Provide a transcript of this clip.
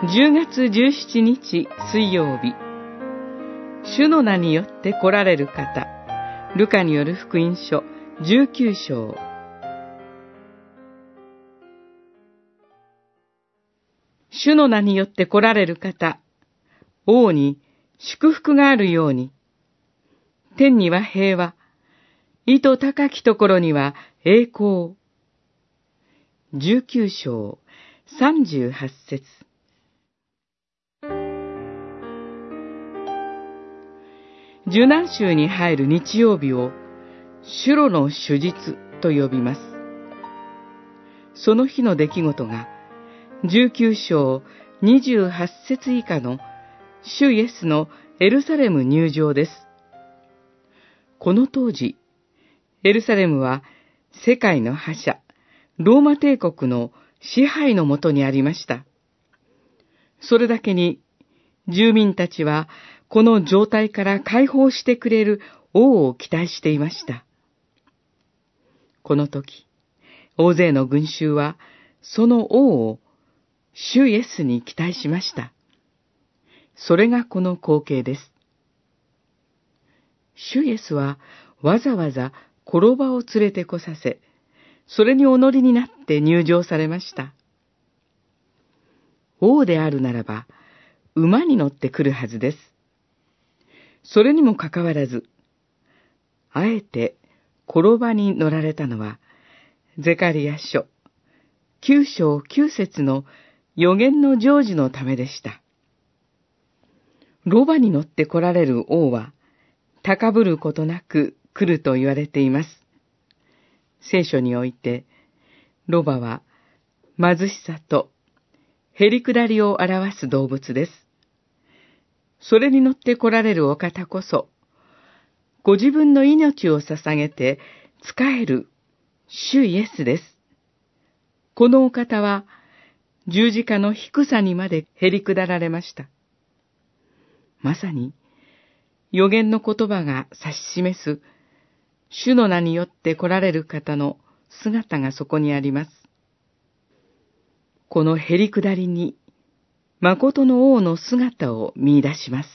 10月17日水曜日、主の名によって来られる方、ルカによる福音書19章。主の名によって来られる方、王に祝福があるように、天には平和、意図高きところには栄光。19章38節。受難州に入る日曜日を、シュロの手術と呼びます。その日の出来事が、19章28節以下の主イエスのエルサレム入場です。この当時、エルサレムは世界の覇者、ローマ帝国の支配のもとにありました。それだけに、住民たちはこの状態から解放してくれる王を期待していました。この時、大勢の群衆はその王を主イエスに期待しました。それがこの光景です。主イエスはわざわざ転ばを連れてこさせ、それにお乗りになって入場されました。王であるならば、馬に乗ってくるはずです。それにもかかわらず、あえて転ばに乗られたのは、ゼカリア書、九章九節の予言の成就のためでした。ロバに乗って来られる王は、高ぶることなく来ると言われています。聖書において、ロバは貧しさとへりくだりを表す動物です。それに乗って来られるお方こそ、ご自分の命を捧げて仕える主イエスです。このお方は十字架の低さにまでへりくだられました。まさに予言の言葉が指し示す主の名によって来られる方の姿がそこにあります。このへりくだりに、誠の王の姿を見出します。